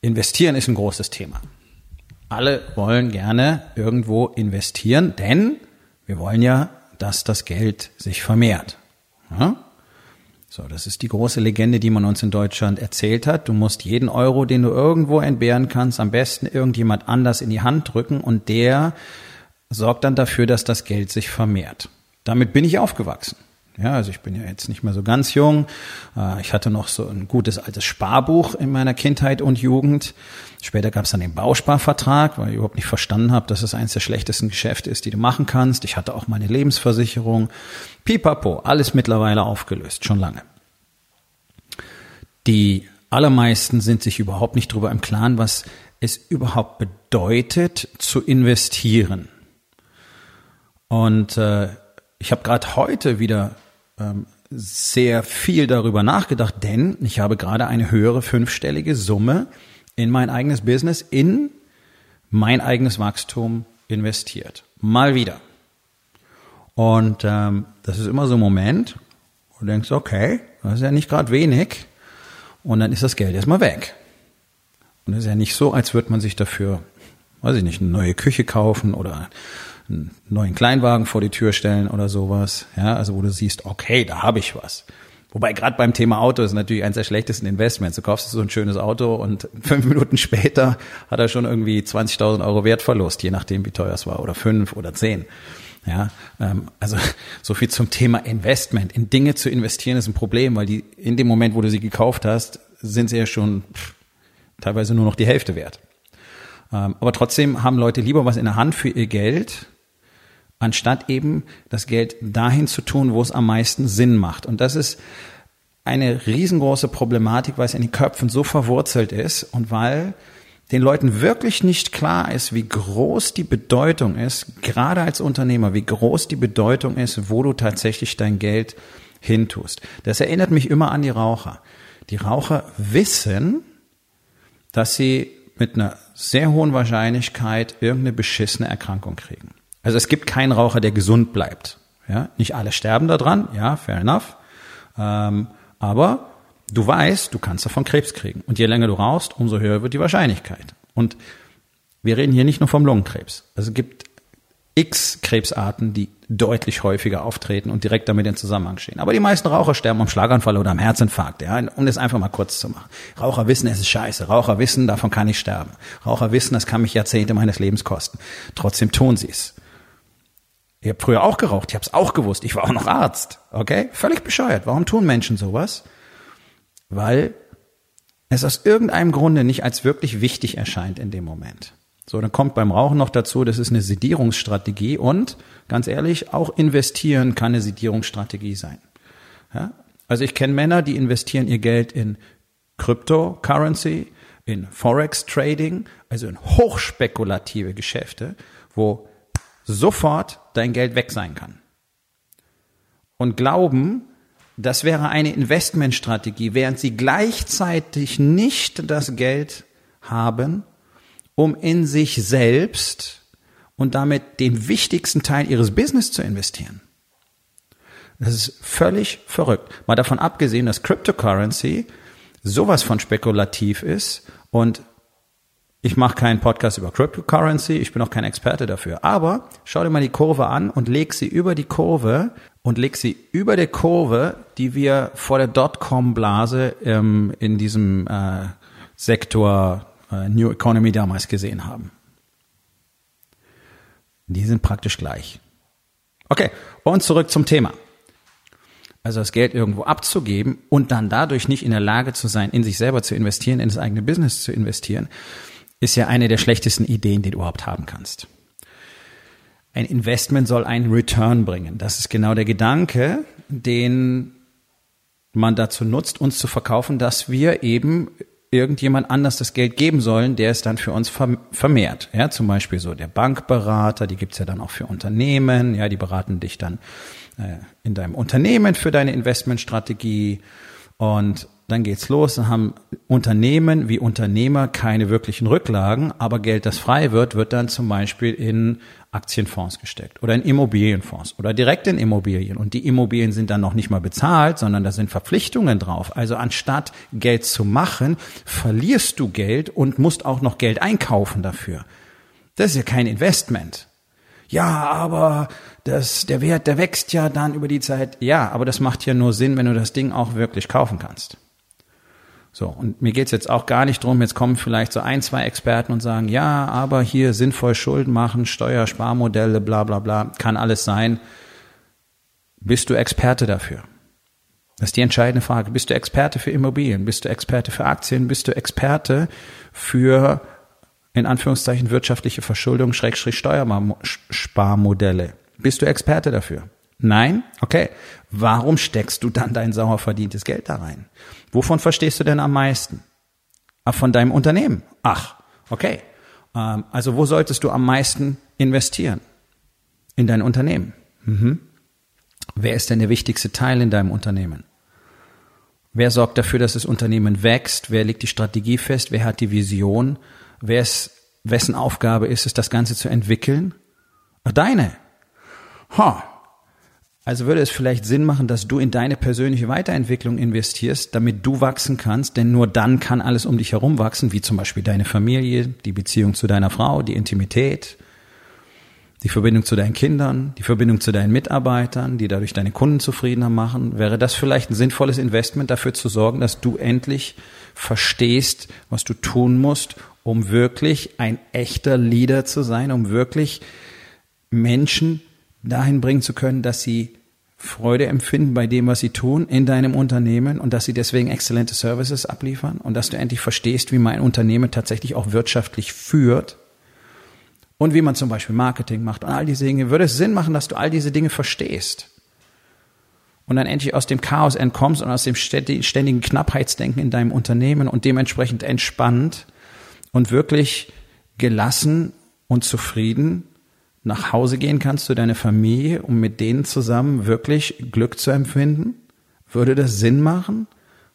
Investieren ist ein großes Thema. Alle wollen gerne irgendwo investieren, denn wir wollen ja, dass das Geld sich vermehrt. Ja? So, das ist die große Legende, die man uns in Deutschland erzählt hat. Du musst jeden Euro, den du irgendwo entbehren kannst, am besten irgendjemand anders in die Hand drücken und der sorgt dann dafür, dass das Geld sich vermehrt. Damit bin ich aufgewachsen. Ja, also ich bin ja jetzt nicht mehr so ganz jung. Äh, ich hatte noch so ein gutes altes Sparbuch in meiner Kindheit und Jugend. Später gab es dann den Bausparvertrag, weil ich überhaupt nicht verstanden habe, dass es eines der schlechtesten Geschäfte ist, die du machen kannst. Ich hatte auch meine Lebensversicherung. Pipapo, alles mittlerweile aufgelöst, schon lange. Die allermeisten sind sich überhaupt nicht darüber im Klaren, was es überhaupt bedeutet, zu investieren. Und äh, ich habe gerade heute wieder ähm, sehr viel darüber nachgedacht, denn ich habe gerade eine höhere fünfstellige Summe in mein eigenes Business, in mein eigenes Wachstum investiert. Mal wieder. Und ähm, das ist immer so ein Moment, wo du denkst, okay, das ist ja nicht gerade wenig. Und dann ist das Geld erstmal weg. Und es ist ja nicht so, als würde man sich dafür, weiß ich nicht, eine neue Küche kaufen oder einen neuen Kleinwagen vor die Tür stellen oder sowas. Ja, also wo du siehst, okay, da habe ich was. Wobei gerade beim Thema Auto ist natürlich eines der schlechtesten Investments. Du kaufst so ein schönes Auto und fünf Minuten später hat er schon irgendwie 20.000 Euro Wertverlust, je nachdem wie teuer es war, oder fünf oder zehn. Ja, ähm, also so viel zum Thema Investment. In Dinge zu investieren ist ein Problem, weil die in dem Moment, wo du sie gekauft hast, sind sie ja schon pff, teilweise nur noch die Hälfte wert. Ähm, aber trotzdem haben Leute lieber was in der Hand für ihr Geld, anstatt eben das Geld dahin zu tun, wo es am meisten Sinn macht. Und das ist eine riesengroße Problematik, weil es in den Köpfen so verwurzelt ist und weil den Leuten wirklich nicht klar ist, wie groß die Bedeutung ist, gerade als Unternehmer, wie groß die Bedeutung ist, wo du tatsächlich dein Geld hintust. Das erinnert mich immer an die Raucher. Die Raucher wissen, dass sie mit einer sehr hohen Wahrscheinlichkeit irgendeine beschissene Erkrankung kriegen. Also es gibt keinen Raucher, der gesund bleibt. Ja, nicht alle sterben daran, ja, fair enough. Ähm, aber du weißt, du kannst davon Krebs kriegen. Und je länger du rauchst, umso höher wird die Wahrscheinlichkeit. Und wir reden hier nicht nur vom Lungenkrebs. Also es gibt x Krebsarten, die deutlich häufiger auftreten und direkt damit in Zusammenhang stehen. Aber die meisten Raucher sterben am Schlaganfall oder am Herzinfarkt, ja, um das einfach mal kurz zu machen. Raucher wissen, es ist scheiße. Raucher wissen, davon kann ich sterben. Raucher wissen, das kann mich Jahrzehnte meines Lebens kosten. Trotzdem tun sie es. Ich habe früher auch geraucht, ich habe es auch gewusst, ich war auch noch Arzt, okay? Völlig bescheuert. Warum tun Menschen sowas? Weil es aus irgendeinem Grunde nicht als wirklich wichtig erscheint in dem Moment. So, dann kommt beim Rauchen noch dazu, das ist eine Sedierungsstrategie und ganz ehrlich, auch investieren kann eine Sedierungsstrategie sein. Ja? Also ich kenne Männer, die investieren ihr Geld in Cryptocurrency, in Forex Trading, also in hochspekulative Geschäfte, wo sofort dein Geld weg sein kann. Und glauben, das wäre eine Investmentstrategie, während sie gleichzeitig nicht das Geld haben, um in sich selbst und damit den wichtigsten Teil ihres Business zu investieren. Das ist völlig verrückt. Mal davon abgesehen, dass Cryptocurrency sowas von spekulativ ist und ich mache keinen Podcast über Cryptocurrency, ich bin auch kein Experte dafür. Aber schau dir mal die Kurve an und leg sie über die Kurve und leg sie über der Kurve, die wir vor der Dotcom-Blase ähm, in diesem äh, Sektor äh, New Economy damals gesehen haben. Die sind praktisch gleich. Okay, und zurück zum Thema. Also das Geld irgendwo abzugeben und dann dadurch nicht in der Lage zu sein, in sich selber zu investieren, in das eigene Business zu investieren, ist ja eine der schlechtesten Ideen, die du überhaupt haben kannst. ein Investment soll einen Return bringen. Das ist genau der Gedanke, den man dazu nutzt, uns zu verkaufen, dass wir eben irgendjemand anders das Geld geben sollen, der es dann für uns vermehrt. Ja, zum Beispiel so der Bankberater, die gibt's ja dann auch für Unternehmen, ja, die beraten dich dann äh, in deinem Unternehmen für deine Investmentstrategie und dann geht's los, dann haben Unternehmen wie Unternehmer keine wirklichen Rücklagen, aber Geld, das frei wird, wird dann zum Beispiel in Aktienfonds gesteckt oder in Immobilienfonds oder direkt in Immobilien. Und die Immobilien sind dann noch nicht mal bezahlt, sondern da sind Verpflichtungen drauf. Also anstatt Geld zu machen, verlierst du Geld und musst auch noch Geld einkaufen dafür. Das ist ja kein Investment. Ja, aber das, der Wert, der wächst ja dann über die Zeit. Ja, aber das macht ja nur Sinn, wenn du das Ding auch wirklich kaufen kannst. So, und mir geht's jetzt auch gar nicht drum, jetzt kommen vielleicht so ein, zwei Experten und sagen, ja, aber hier sinnvoll Schulden machen, Steuersparmodelle, bla bla bla, kann alles sein. Bist du Experte dafür? Das ist die entscheidende Frage. Bist du Experte für Immobilien? Bist du Experte für Aktien? Bist du Experte für, in Anführungszeichen, wirtschaftliche Verschuldung, Schrägstrich Steuersparmodelle? Bist du Experte dafür? Nein? Okay. Warum steckst du dann dein sauer verdientes Geld da rein? Wovon verstehst du denn am meisten? Ach, von deinem Unternehmen. Ach, okay. Ähm, also wo solltest du am meisten investieren? In dein Unternehmen. Mhm. Wer ist denn der wichtigste Teil in deinem Unternehmen? Wer sorgt dafür, dass das Unternehmen wächst? Wer legt die Strategie fest? Wer hat die Vision? Wer ist, wessen Aufgabe ist es, das Ganze zu entwickeln? Deine. Ha, also würde es vielleicht Sinn machen, dass du in deine persönliche Weiterentwicklung investierst, damit du wachsen kannst, denn nur dann kann alles um dich herum wachsen, wie zum Beispiel deine Familie, die Beziehung zu deiner Frau, die Intimität, die Verbindung zu deinen Kindern, die Verbindung zu deinen Mitarbeitern, die dadurch deine Kunden zufriedener machen. Wäre das vielleicht ein sinnvolles Investment dafür zu sorgen, dass du endlich verstehst, was du tun musst, um wirklich ein echter Leader zu sein, um wirklich Menschen dahin bringen zu können, dass sie Freude empfinden bei dem, was sie tun in deinem Unternehmen und dass sie deswegen exzellente Services abliefern und dass du endlich verstehst, wie man ein Unternehmen tatsächlich auch wirtschaftlich führt und wie man zum Beispiel Marketing macht und all diese Dinge, würde es Sinn machen, dass du all diese Dinge verstehst und dann endlich aus dem Chaos entkommst und aus dem ständigen Knappheitsdenken in deinem Unternehmen und dementsprechend entspannt und wirklich gelassen und zufrieden nach Hause gehen kannst zu deiner Familie, um mit denen zusammen wirklich Glück zu empfinden? Würde das Sinn machen?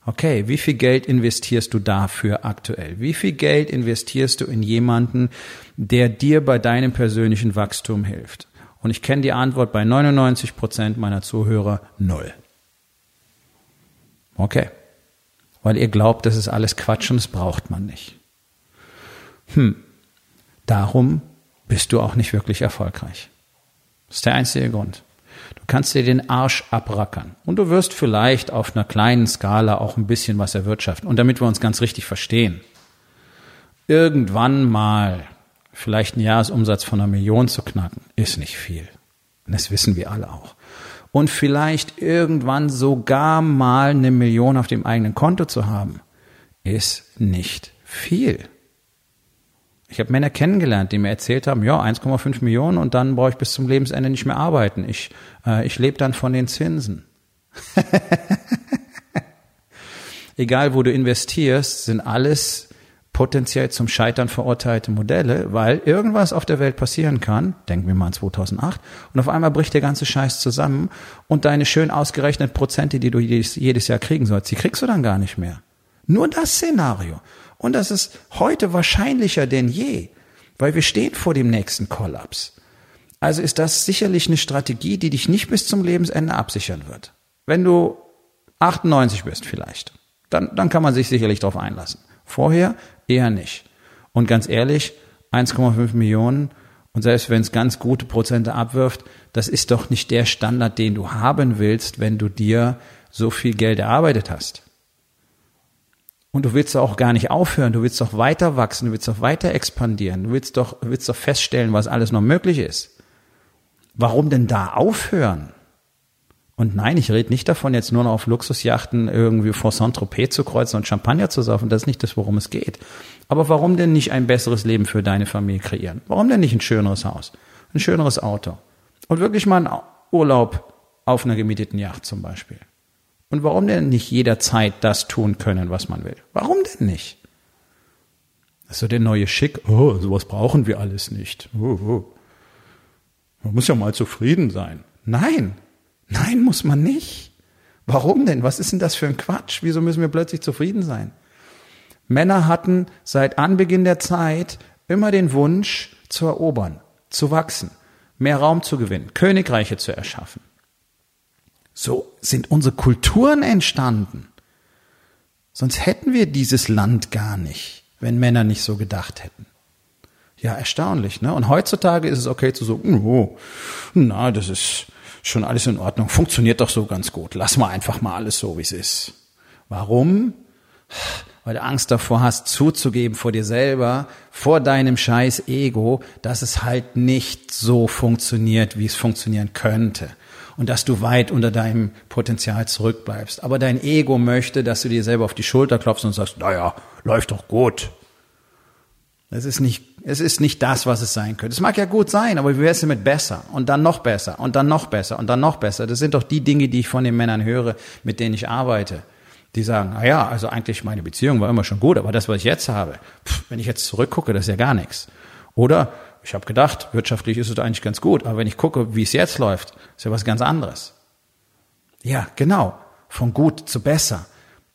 Okay, wie viel Geld investierst du dafür aktuell? Wie viel Geld investierst du in jemanden, der dir bei deinem persönlichen Wachstum hilft? Und ich kenne die Antwort bei 99 Prozent meiner Zuhörer null. Okay. Weil ihr glaubt, das ist alles Quatsch und das braucht man nicht. Hm. Darum bist du auch nicht wirklich erfolgreich. Das ist der einzige Grund. Du kannst dir den Arsch abrackern und du wirst vielleicht auf einer kleinen Skala auch ein bisschen was erwirtschaften. Und damit wir uns ganz richtig verstehen, irgendwann mal vielleicht einen Jahresumsatz von einer Million zu knacken, ist nicht viel. Das wissen wir alle auch. Und vielleicht irgendwann sogar mal eine Million auf dem eigenen Konto zu haben, ist nicht viel. Ich habe Männer kennengelernt, die mir erzählt haben, ja, 1,5 Millionen und dann brauche ich bis zum Lebensende nicht mehr arbeiten. Ich, äh, ich lebe dann von den Zinsen. Egal, wo du investierst, sind alles potenziell zum Scheitern verurteilte Modelle, weil irgendwas auf der Welt passieren kann, denken wir mal an 2008, und auf einmal bricht der ganze Scheiß zusammen und deine schön ausgerechneten Prozente, die du jedes, jedes Jahr kriegen sollst, die kriegst du dann gar nicht mehr. Nur das Szenario. Und das ist heute wahrscheinlicher denn je, weil wir stehen vor dem nächsten Kollaps. Also ist das sicherlich eine Strategie, die dich nicht bis zum Lebensende absichern wird. Wenn du 98 bist vielleicht, dann, dann kann man sich sicherlich darauf einlassen. Vorher eher nicht. Und ganz ehrlich, 1,5 Millionen und selbst wenn es ganz gute Prozente abwirft, das ist doch nicht der Standard, den du haben willst, wenn du dir so viel Geld erarbeitet hast. Und du willst auch gar nicht aufhören, du willst doch weiter wachsen, du willst doch weiter expandieren, du willst doch, willst doch feststellen, was alles noch möglich ist. Warum denn da aufhören? Und nein, ich rede nicht davon, jetzt nur noch auf Luxusjachten irgendwie vor Saint-Tropez zu kreuzen und Champagner zu saufen. Das ist nicht das, worum es geht. Aber warum denn nicht ein besseres Leben für deine Familie kreieren? Warum denn nicht ein schöneres Haus? ein schöneres Auto und wirklich mal einen Urlaub auf einer gemieteten Yacht zum Beispiel. Und warum denn nicht jederzeit das tun können, was man will? Warum denn nicht? Das ist so der neue Schick. Oh, sowas brauchen wir alles nicht. Oh, oh. Man muss ja mal zufrieden sein. Nein, nein, muss man nicht. Warum denn? Was ist denn das für ein Quatsch? Wieso müssen wir plötzlich zufrieden sein? Männer hatten seit Anbeginn der Zeit immer den Wunsch zu erobern, zu wachsen, mehr Raum zu gewinnen, Königreiche zu erschaffen. So sind unsere Kulturen entstanden. Sonst hätten wir dieses Land gar nicht, wenn Männer nicht so gedacht hätten. Ja, erstaunlich, ne? Und heutzutage ist es okay zu sagen, oh, na, das ist schon alles in Ordnung, funktioniert doch so ganz gut. Lass mal einfach mal alles so, wie es ist. Warum? Weil du Angst davor hast, zuzugeben vor dir selber, vor deinem scheiß Ego, dass es halt nicht so funktioniert, wie es funktionieren könnte. Und dass du weit unter deinem Potenzial zurückbleibst. Aber dein Ego möchte, dass du dir selber auf die Schulter klopfst und sagst, naja, läuft doch gut. Es ist nicht, es ist nicht das, was es sein könnte. Es mag ja gut sein, aber wie wäre es damit besser? Und dann noch besser und dann noch besser und dann noch besser. Das sind doch die Dinge, die ich von den Männern höre, mit denen ich arbeite. Die sagen, na ja, also eigentlich meine Beziehung war immer schon gut, aber das, was ich jetzt habe, pff, wenn ich jetzt zurückgucke, das ist ja gar nichts. Oder ich habe gedacht, wirtschaftlich ist es eigentlich ganz gut, aber wenn ich gucke, wie es jetzt läuft, ist ja was ganz anderes. Ja, genau. Von gut zu besser.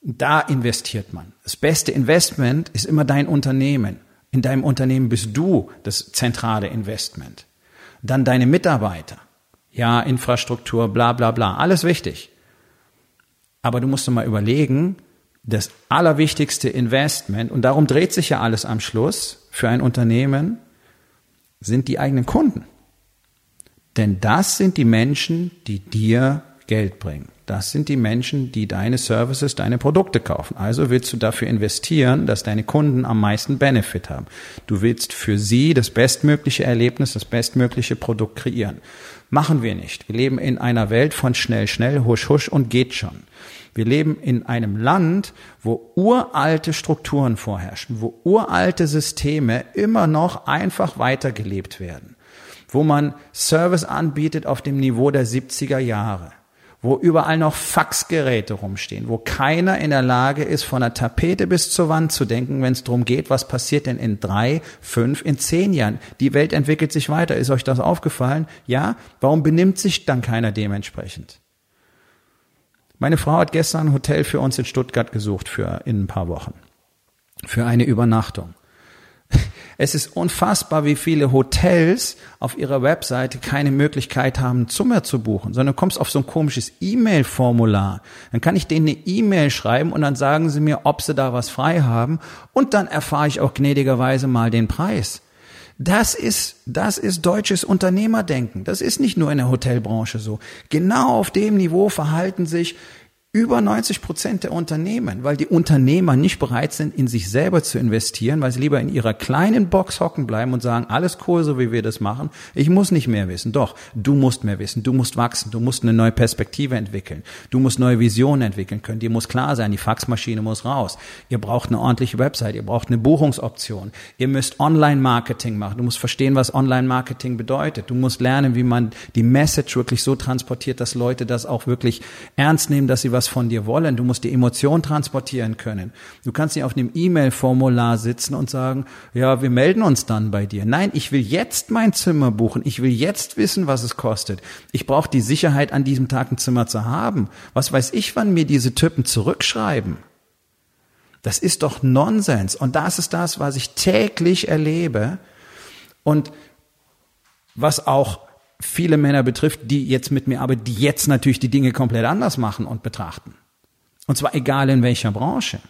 Da investiert man. Das beste Investment ist immer dein Unternehmen. In deinem Unternehmen bist du das zentrale Investment. Dann deine Mitarbeiter. Ja, Infrastruktur, bla bla bla, alles wichtig. Aber du musst dir mal überlegen, das allerwichtigste Investment, und darum dreht sich ja alles am Schluss für ein Unternehmen, sind die eigenen Kunden. Denn das sind die Menschen, die dir Geld bringen. Das sind die Menschen, die deine Services, deine Produkte kaufen. Also willst du dafür investieren, dass deine Kunden am meisten Benefit haben. Du willst für sie das bestmögliche Erlebnis, das bestmögliche Produkt kreieren. Machen wir nicht. Wir leben in einer Welt von schnell, schnell, husch, husch und geht schon. Wir leben in einem Land, wo uralte Strukturen vorherrschen, wo uralte Systeme immer noch einfach weitergelebt werden, wo man Service anbietet auf dem Niveau der 70er Jahre wo überall noch Faxgeräte rumstehen, wo keiner in der Lage ist, von der Tapete bis zur Wand zu denken, wenn es darum geht, was passiert denn in drei, fünf, in zehn Jahren. Die Welt entwickelt sich weiter. Ist euch das aufgefallen? Ja? Warum benimmt sich dann keiner dementsprechend? Meine Frau hat gestern ein Hotel für uns in Stuttgart gesucht für in ein paar Wochen. Für eine Übernachtung. Es ist unfassbar, wie viele Hotels auf ihrer Webseite keine Möglichkeit haben, Zimmer zu buchen, sondern du kommst auf so ein komisches E-Mail-Formular. Dann kann ich denen eine E-Mail schreiben und dann sagen sie mir, ob sie da was frei haben und dann erfahre ich auch gnädigerweise mal den Preis. Das ist, das ist deutsches Unternehmerdenken. Das ist nicht nur in der Hotelbranche so. Genau auf dem Niveau verhalten sich über 90 Prozent der Unternehmen, weil die Unternehmer nicht bereit sind, in sich selber zu investieren, weil sie lieber in ihrer kleinen Box hocken bleiben und sagen, alles cool, so wie wir das machen. Ich muss nicht mehr wissen. Doch, du musst mehr wissen. Du musst wachsen. Du musst eine neue Perspektive entwickeln. Du musst neue Visionen entwickeln können. Dir muss klar sein, die Faxmaschine muss raus. Ihr braucht eine ordentliche Website. Ihr braucht eine Buchungsoption. Ihr müsst Online-Marketing machen. Du musst verstehen, was Online-Marketing bedeutet. Du musst lernen, wie man die Message wirklich so transportiert, dass Leute das auch wirklich ernst nehmen, dass sie was von dir wollen. Du musst die Emotion transportieren können. Du kannst nicht auf einem E-Mail-Formular sitzen und sagen, ja, wir melden uns dann bei dir. Nein, ich will jetzt mein Zimmer buchen. Ich will jetzt wissen, was es kostet. Ich brauche die Sicherheit, an diesem Tag ein Zimmer zu haben. Was weiß ich, wann mir diese Typen zurückschreiben? Das ist doch Nonsens. Und das ist das, was ich täglich erlebe. Und was auch viele Männer betrifft, die jetzt mit mir arbeiten, die jetzt natürlich die Dinge komplett anders machen und betrachten. Und zwar egal in welcher Branche.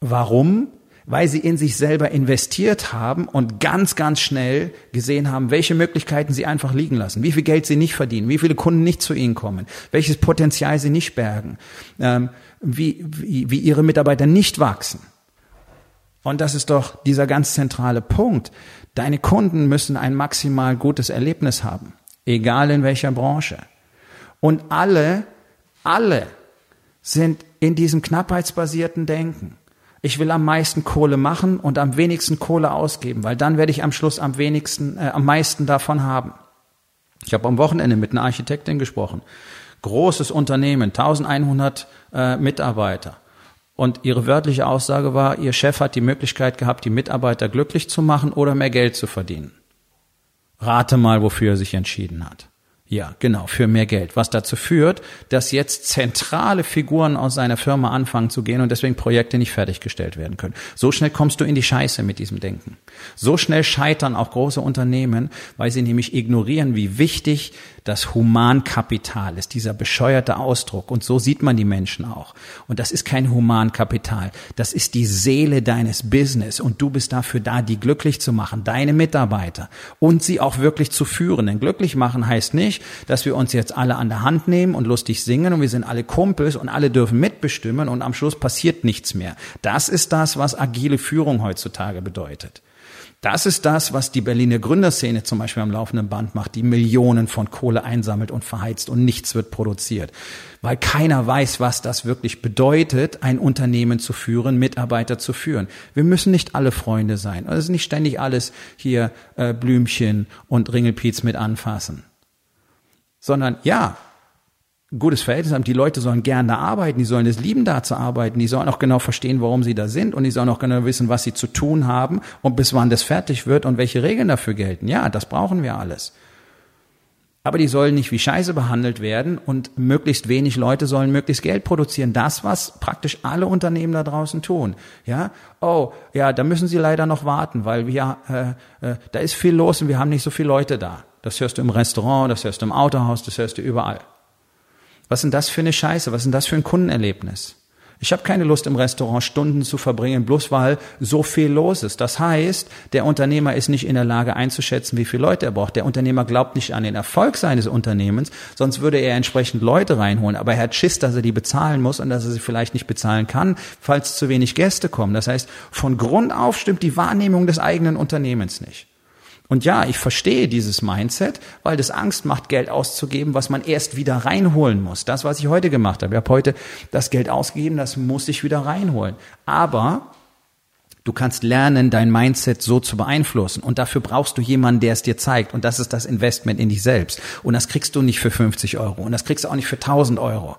Warum? Weil sie in sich selber investiert haben und ganz, ganz schnell gesehen haben, welche Möglichkeiten sie einfach liegen lassen, wie viel Geld sie nicht verdienen, wie viele Kunden nicht zu ihnen kommen, welches Potenzial sie nicht bergen, ähm, wie, wie, wie ihre Mitarbeiter nicht wachsen. Und das ist doch dieser ganz zentrale Punkt. Deine Kunden müssen ein maximal gutes Erlebnis haben, egal in welcher Branche. Und alle, alle sind in diesem knappheitsbasierten Denken. Ich will am meisten Kohle machen und am wenigsten Kohle ausgeben, weil dann werde ich am Schluss am wenigsten, äh, am meisten davon haben. Ich habe am Wochenende mit einer Architektin gesprochen. Großes Unternehmen, 1100 äh, Mitarbeiter. Und ihre wörtliche Aussage war, ihr Chef hat die Möglichkeit gehabt, die Mitarbeiter glücklich zu machen oder mehr Geld zu verdienen. Rate mal, wofür er sich entschieden hat. Ja, genau, für mehr Geld. Was dazu führt, dass jetzt zentrale Figuren aus seiner Firma anfangen zu gehen und deswegen Projekte nicht fertiggestellt werden können. So schnell kommst du in die Scheiße mit diesem Denken. So schnell scheitern auch große Unternehmen, weil sie nämlich ignorieren, wie wichtig das Humankapital ist, dieser bescheuerte Ausdruck. Und so sieht man die Menschen auch. Und das ist kein Humankapital. Das ist die Seele deines Business. Und du bist dafür da, die glücklich zu machen, deine Mitarbeiter und sie auch wirklich zu führen. Denn glücklich machen heißt nicht, dass wir uns jetzt alle an der Hand nehmen und lustig singen und wir sind alle Kumpels und alle dürfen mitbestimmen und am Schluss passiert nichts mehr. Das ist das, was agile Führung heutzutage bedeutet. Das ist das, was die Berliner Gründerszene zum Beispiel am laufenden Band macht, die Millionen von Kohle einsammelt und verheizt und nichts wird produziert. Weil keiner weiß, was das wirklich bedeutet, ein Unternehmen zu führen, Mitarbeiter zu führen. Wir müssen nicht alle Freunde sein. Es ist nicht ständig alles hier äh, Blümchen und Ringelpiez mit anfassen. Sondern ja, gutes Verhältnis haben. Die Leute sollen gerne arbeiten, die sollen es lieben, da zu arbeiten, die sollen auch genau verstehen, warum sie da sind und die sollen auch genau wissen, was sie zu tun haben und bis wann das fertig wird und welche Regeln dafür gelten. Ja, das brauchen wir alles. Aber die sollen nicht wie Scheiße behandelt werden und möglichst wenig Leute sollen möglichst Geld produzieren. Das, was praktisch alle Unternehmen da draußen tun. Ja, oh, ja, da müssen sie leider noch warten, weil wir, äh, äh, da ist viel los und wir haben nicht so viele Leute da. Das hörst du im Restaurant, das hörst du im Autohaus, das hörst du überall. Was sind das für eine Scheiße? Was sind das für ein Kundenerlebnis? Ich habe keine Lust im Restaurant Stunden zu verbringen, bloß weil so viel los ist. Das heißt, der Unternehmer ist nicht in der Lage einzuschätzen, wie viele Leute er braucht. Der Unternehmer glaubt nicht an den Erfolg seines Unternehmens, sonst würde er entsprechend Leute reinholen. Aber er hat Schiss, dass er die bezahlen muss und dass er sie vielleicht nicht bezahlen kann, falls zu wenig Gäste kommen. Das heißt, von Grund auf stimmt die Wahrnehmung des eigenen Unternehmens nicht. Und ja, ich verstehe dieses Mindset, weil das Angst macht, Geld auszugeben, was man erst wieder reinholen muss. Das, was ich heute gemacht habe. Ich habe heute das Geld ausgegeben, das muss ich wieder reinholen. Aber Du kannst lernen, dein Mindset so zu beeinflussen. Und dafür brauchst du jemanden, der es dir zeigt. Und das ist das Investment in dich selbst. Und das kriegst du nicht für 50 Euro. Und das kriegst du auch nicht für 1000 Euro.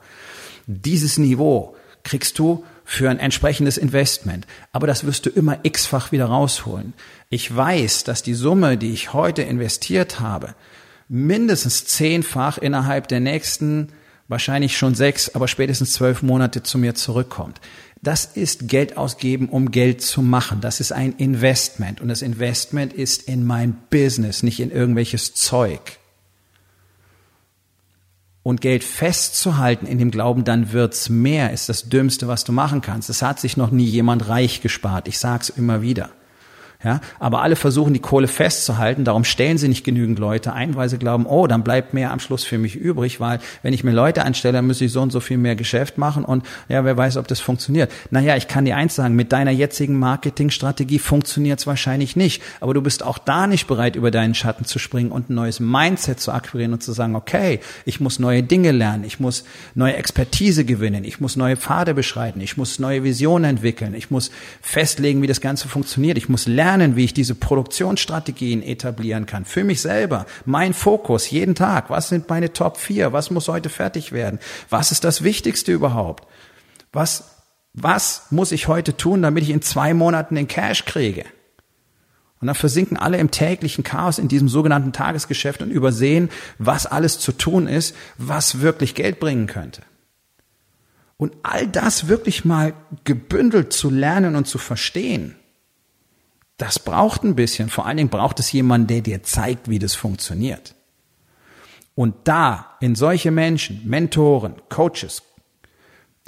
Dieses Niveau kriegst du für ein entsprechendes Investment. Aber das wirst du immer x-fach wieder rausholen. Ich weiß, dass die Summe, die ich heute investiert habe, mindestens zehnfach innerhalb der nächsten, wahrscheinlich schon sechs, aber spätestens zwölf Monate zu mir zurückkommt. Das ist Geld ausgeben, um Geld zu machen. Das ist ein Investment. Und das Investment ist in mein Business, nicht in irgendwelches Zeug und Geld festzuhalten in dem Glauben, dann wird's mehr, ist das Dümmste, was du machen kannst. Es hat sich noch nie jemand reich gespart. Ich sag's immer wieder. Ja, aber alle versuchen die Kohle festzuhalten, darum stellen sie nicht genügend Leute ein, weil sie glauben, oh, dann bleibt mehr am Schluss für mich übrig, weil wenn ich mir Leute anstelle, dann muss ich so und so viel mehr Geschäft machen und ja, wer weiß, ob das funktioniert. Naja, ich kann dir eins sagen, mit deiner jetzigen Marketingstrategie funktioniert's wahrscheinlich nicht, aber du bist auch da nicht bereit, über deinen Schatten zu springen und ein neues Mindset zu akquirieren und zu sagen, okay, ich muss neue Dinge lernen, ich muss neue Expertise gewinnen, ich muss neue Pfade beschreiten, ich muss neue Visionen entwickeln, ich muss festlegen, wie das Ganze funktioniert, ich muss lernen, lernen, wie ich diese Produktionsstrategien etablieren kann. Für mich selber. Mein Fokus jeden Tag. Was sind meine Top 4? Was muss heute fertig werden? Was ist das Wichtigste überhaupt? Was, was muss ich heute tun, damit ich in zwei Monaten den Cash kriege? Und dann versinken alle im täglichen Chaos in diesem sogenannten Tagesgeschäft und übersehen, was alles zu tun ist, was wirklich Geld bringen könnte. Und all das wirklich mal gebündelt zu lernen und zu verstehen, das braucht ein bisschen. Vor allen Dingen braucht es jemanden, der dir zeigt, wie das funktioniert. Und da, in solche Menschen, Mentoren, Coaches,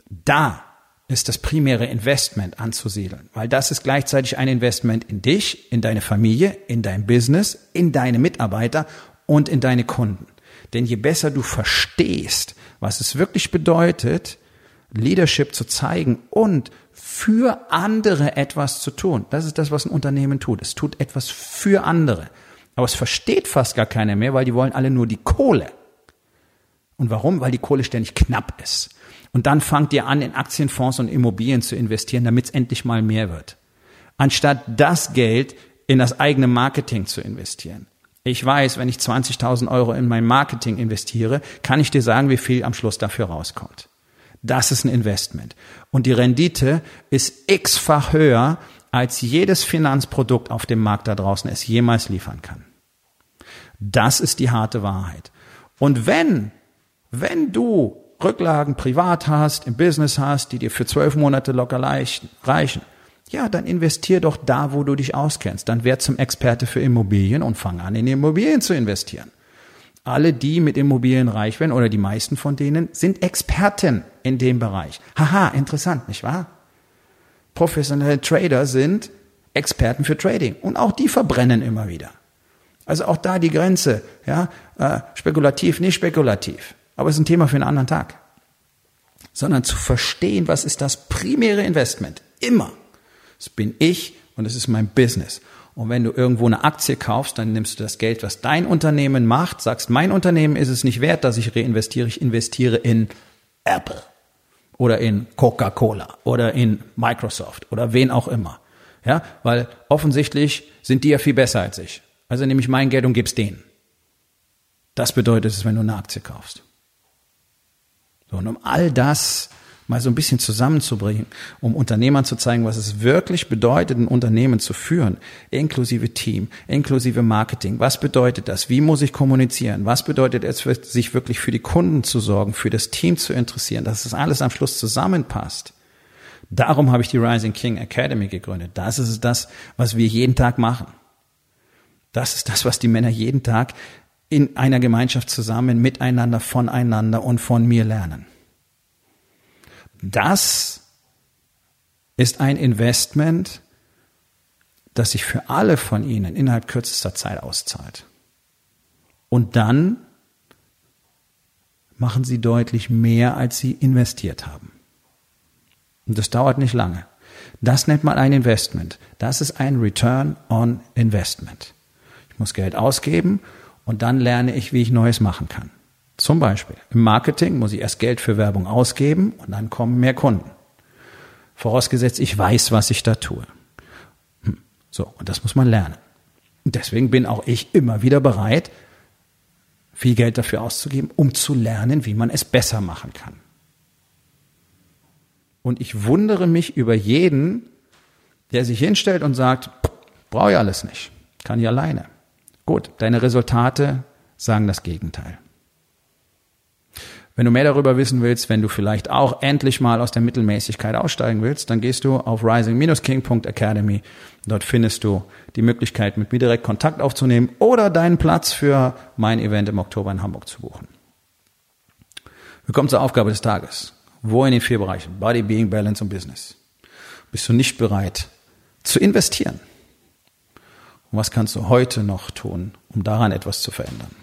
da ist das primäre Investment anzusiedeln, weil das ist gleichzeitig ein Investment in dich, in deine Familie, in dein Business, in deine Mitarbeiter und in deine Kunden. Denn je besser du verstehst, was es wirklich bedeutet, Leadership zu zeigen und für andere etwas zu tun. Das ist das, was ein Unternehmen tut. Es tut etwas für andere. Aber es versteht fast gar keiner mehr, weil die wollen alle nur die Kohle. Und warum? Weil die Kohle ständig knapp ist. Und dann fangt ihr an, in Aktienfonds und Immobilien zu investieren, damit es endlich mal mehr wird. Anstatt das Geld in das eigene Marketing zu investieren. Ich weiß, wenn ich 20.000 Euro in mein Marketing investiere, kann ich dir sagen, wie viel am Schluss dafür rauskommt. Das ist ein Investment. Und die Rendite ist x-fach höher, als jedes Finanzprodukt auf dem Markt da draußen es jemals liefern kann. Das ist die harte Wahrheit. Und wenn, wenn du Rücklagen privat hast, im Business hast, die dir für zwölf Monate locker reichen, ja, dann investier doch da, wo du dich auskennst. Dann werd zum Experte für Immobilien und fang an, in Immobilien zu investieren. Alle, die mit Immobilien reich werden, oder die meisten von denen, sind Experten in dem Bereich. Haha, interessant, nicht wahr? Professionelle Trader sind Experten für Trading. Und auch die verbrennen immer wieder. Also auch da die Grenze, ja, äh, spekulativ, nicht spekulativ. Aber es ist ein Thema für einen anderen Tag. Sondern zu verstehen, was ist das primäre Investment? Immer. Das bin ich und es ist mein Business. Und wenn du irgendwo eine Aktie kaufst, dann nimmst du das Geld, was dein Unternehmen macht, sagst, mein Unternehmen ist es nicht wert, dass ich reinvestiere. Ich investiere in Apple oder in Coca-Cola oder in Microsoft oder wen auch immer. Ja, weil offensichtlich sind die ja viel besser als ich. Also nehme ich mein Geld und gebe es denen. Das bedeutet es, wenn du eine Aktie kaufst. So, und um all das mal so ein bisschen zusammenzubringen, um Unternehmern zu zeigen, was es wirklich bedeutet, ein Unternehmen zu führen, inklusive Team, inklusive Marketing. Was bedeutet das? Wie muss ich kommunizieren? Was bedeutet es, sich wirklich für die Kunden zu sorgen, für das Team zu interessieren, dass es alles am Schluss zusammenpasst? Darum habe ich die Rising King Academy gegründet. Das ist das, was wir jeden Tag machen. Das ist das, was die Männer jeden Tag in einer Gemeinschaft zusammen, miteinander, voneinander und von mir lernen. Das ist ein Investment, das sich für alle von Ihnen innerhalb kürzester Zeit auszahlt. Und dann machen Sie deutlich mehr, als Sie investiert haben. Und das dauert nicht lange. Das nennt man ein Investment. Das ist ein Return on Investment. Ich muss Geld ausgeben und dann lerne ich, wie ich Neues machen kann. Zum Beispiel im Marketing muss ich erst Geld für Werbung ausgeben und dann kommen mehr Kunden. Vorausgesetzt, ich weiß, was ich da tue. Hm. So, und das muss man lernen. Deswegen bin auch ich immer wieder bereit, viel Geld dafür auszugeben, um zu lernen, wie man es besser machen kann. Und ich wundere mich über jeden, der sich hinstellt und sagt, brauche ich alles nicht, kann ich alleine. Gut, deine Resultate sagen das Gegenteil. Wenn du mehr darüber wissen willst, wenn du vielleicht auch endlich mal aus der Mittelmäßigkeit aussteigen willst, dann gehst du auf rising-king.academy. Dort findest du die Möglichkeit, mit mir direkt Kontakt aufzunehmen oder deinen Platz für mein Event im Oktober in Hamburg zu buchen. Wir kommen zur Aufgabe des Tages. Wo in den vier Bereichen? Body, Being, Balance und Business. Bist du nicht bereit zu investieren? Und was kannst du heute noch tun, um daran etwas zu verändern?